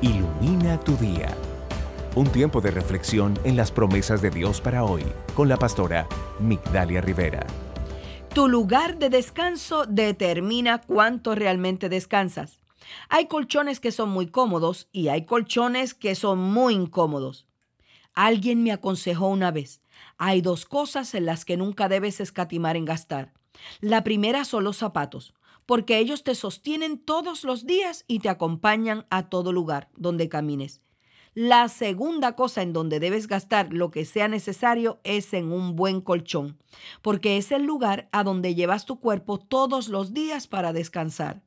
Ilumina tu día. Un tiempo de reflexión en las promesas de Dios para hoy con la pastora Migdalia Rivera. Tu lugar de descanso determina cuánto realmente descansas. Hay colchones que son muy cómodos y hay colchones que son muy incómodos. Alguien me aconsejó una vez, hay dos cosas en las que nunca debes escatimar en gastar. La primera son los zapatos porque ellos te sostienen todos los días y te acompañan a todo lugar donde camines. La segunda cosa en donde debes gastar lo que sea necesario es en un buen colchón, porque es el lugar a donde llevas tu cuerpo todos los días para descansar.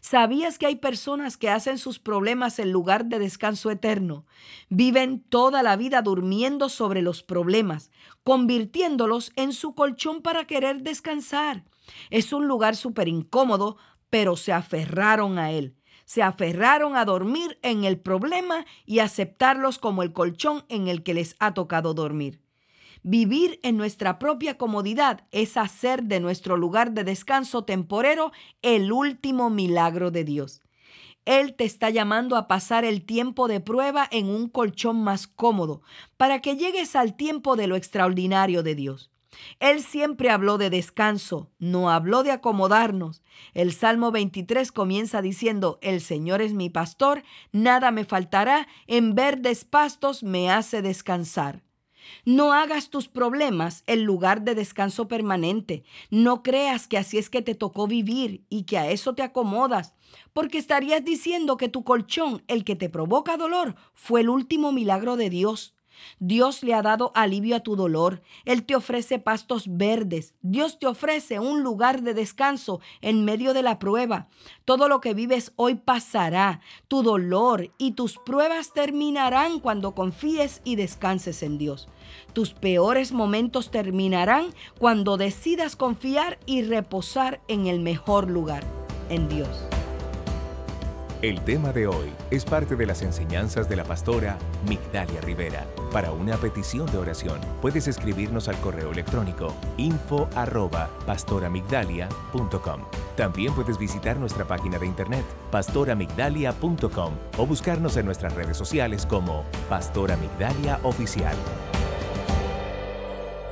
¿Sabías que hay personas que hacen sus problemas el lugar de descanso eterno? Viven toda la vida durmiendo sobre los problemas, convirtiéndolos en su colchón para querer descansar. Es un lugar súper incómodo, pero se aferraron a él. Se aferraron a dormir en el problema y aceptarlos como el colchón en el que les ha tocado dormir. Vivir en nuestra propia comodidad es hacer de nuestro lugar de descanso temporero el último milagro de Dios. Él te está llamando a pasar el tiempo de prueba en un colchón más cómodo, para que llegues al tiempo de lo extraordinario de Dios. Él siempre habló de descanso, no habló de acomodarnos. El Salmo 23 comienza diciendo, El Señor es mi pastor, nada me faltará, en verdes pastos me hace descansar. No hagas tus problemas el lugar de descanso permanente. No creas que así es que te tocó vivir y que a eso te acomodas, porque estarías diciendo que tu colchón, el que te provoca dolor, fue el último milagro de Dios. Dios le ha dado alivio a tu dolor. Él te ofrece pastos verdes. Dios te ofrece un lugar de descanso en medio de la prueba. Todo lo que vives hoy pasará. Tu dolor y tus pruebas terminarán cuando confíes y descanses en Dios. Tus peores momentos terminarán cuando decidas confiar y reposar en el mejor lugar, en Dios. El tema de hoy es parte de las enseñanzas de la pastora Migdalia Rivera. Para una petición de oración, puedes escribirnos al correo electrónico info arroba. También puedes visitar nuestra página de internet pastoramigdalia.com o buscarnos en nuestras redes sociales como Pastora Migdalia Oficial.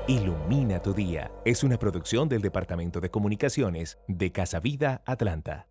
Ilumina tu día es una producción del Departamento de Comunicaciones de Casa Vida Atlanta.